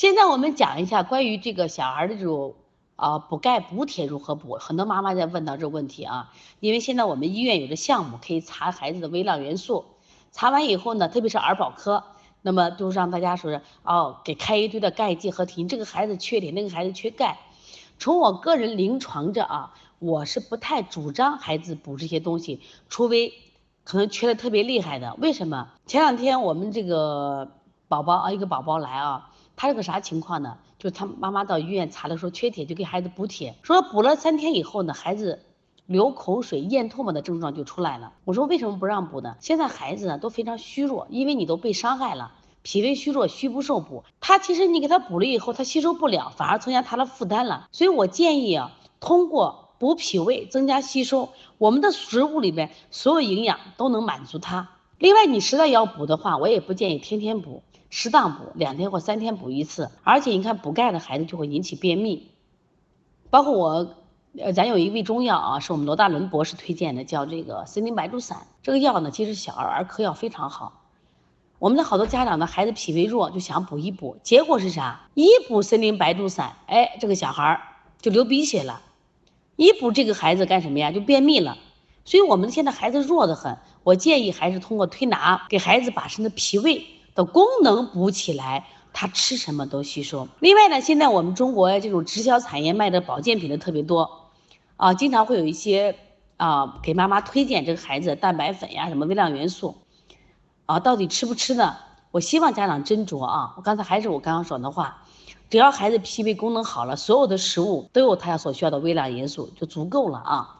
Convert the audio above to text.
现在我们讲一下关于这个小孩的这种啊补钙补铁如何补，很多妈妈在问到这个问题啊，因为现在我们医院有的项目可以查孩子的微量元素，查完以后呢，特别是儿保科，那么都让大家说是哦给开一堆的钙剂和铁，这个孩子缺铁，那个孩子缺钙。从我个人临床着啊，我是不太主张孩子补这些东西，除非可能缺的特别厉害的。为什么？前两天我们这个宝宝啊，一个宝宝来啊，他是个啥情况呢？就他妈妈到医院查的时候缺铁，就给孩子补铁，说补了三天以后呢，孩子流口水、咽唾沫的症状就出来了。我说为什么不让补呢？现在孩子呢都非常虚弱，因为你都被伤害了。脾胃虚弱，虚不受补，他其实你给他补了以后，他吸收不了，反而增加他的负担了。所以我建议啊，通过补脾胃，增加吸收，我们的食物里面所有营养都能满足他。另外，你实在要补的话，我也不建议天天补，适当补，两天或三天补一次。而且你看补钙的孩子就会引起便秘，包括我，呃，咱有一味中药啊，是我们罗大伦博士推荐的，叫这个森林白术散。这个药呢，其实小儿儿科药非常好。我们的好多家长呢，孩子脾胃弱，就想补一补，结果是啥？一补森林白术散，哎，这个小孩儿就流鼻血了；一补这个孩子干什么呀？就便秘了。所以，我们现在孩子弱得很，我建议还是通过推拿，给孩子把身的脾胃功能补起来，他吃什么都吸收。另外呢，现在我们中国这种直销产业卖的保健品的特别多啊，经常会有一些啊，给妈妈推荐这个孩子蛋白粉呀、什么微量元素啊，到底吃不吃呢？我希望家长斟酌啊。我刚才还是我刚刚说的话，只要孩子脾胃功能好了，所有的食物都有他所需要的微量元素就足够了啊。